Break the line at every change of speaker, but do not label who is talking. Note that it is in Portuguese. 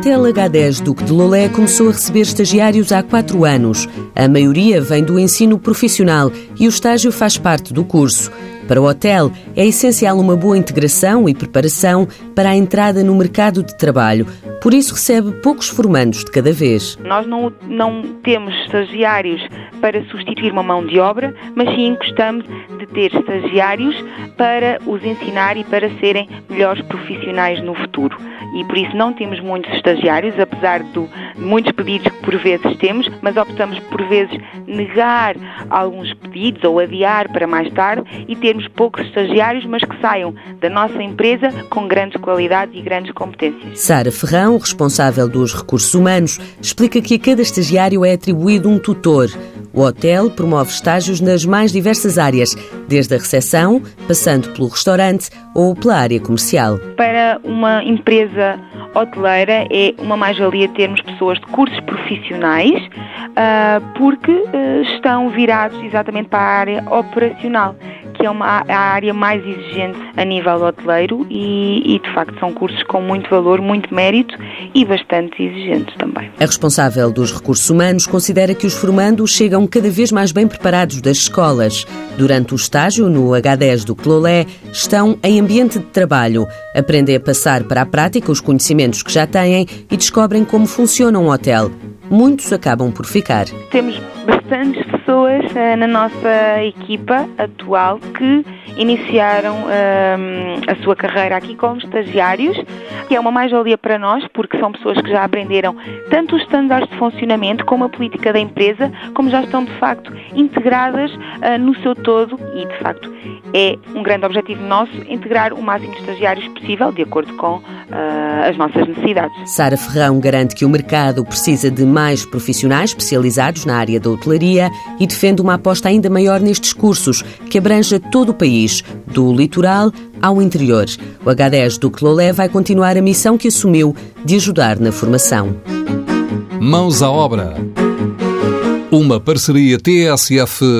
Hotel H10 Duque de Lolé começou a receber estagiários há quatro anos. A maioria vem do ensino profissional e o estágio faz parte do curso. Para o hotel, é essencial uma boa integração e preparação para a entrada no mercado de trabalho. Por isso, recebe poucos formandos de cada vez.
Nós não, não temos estagiários para substituir uma mão de obra, mas sim gostamos de ter estagiários para os ensinar e para serem melhores profissionais no futuro. E por isso não temos muitos estagiários, apesar de muitos pedidos que por vezes temos, mas optamos por vezes negar alguns pedidos ou adiar para mais tarde e termos poucos estagiários, mas que saiam da nossa empresa com grandes qualidades e grandes competências.
Sara Ferrão, responsável dos recursos humanos, explica que a cada estagiário é atribuído um tutor. O hotel promove estágios nas mais diversas áreas, desde a recepção, passando pelo restaurante ou pela área comercial.
Para uma empresa hoteleira é uma mais-valia termos pessoas de cursos profissionais, ah, porque ah, estão virados exatamente para a área operacional que é uma, a área mais exigente a nível hoteleiro e, e, de facto, são cursos com muito valor, muito mérito e bastante exigentes também.
A responsável dos recursos humanos considera que os formandos chegam cada vez mais bem preparados das escolas. Durante o estágio no H10 do Clolé, estão em ambiente de trabalho, aprendem a passar para a prática os conhecimentos que já têm e descobrem como funciona um hotel. Muitos acabam por ficar.
Temos bastantes pessoas uh, na nossa equipa atual que iniciaram uh, a sua carreira aqui como estagiários, que é uma mais-valia para nós, porque são pessoas que já aprenderam tanto os estándares de funcionamento como a política da empresa, como já estão de facto integradas uh, no seu todo e de facto é um grande objetivo nosso integrar o máximo de estagiários possível, de acordo com as nossas necessidades.
Sara Ferrão garante que o mercado precisa de mais profissionais especializados na área da e defende uma aposta ainda maior nestes cursos, que abranja todo o país, do litoral ao interior. O H10 do Clolé vai continuar a missão que assumiu de ajudar na formação.
Mãos à obra. Uma parceria TSF-IEFP.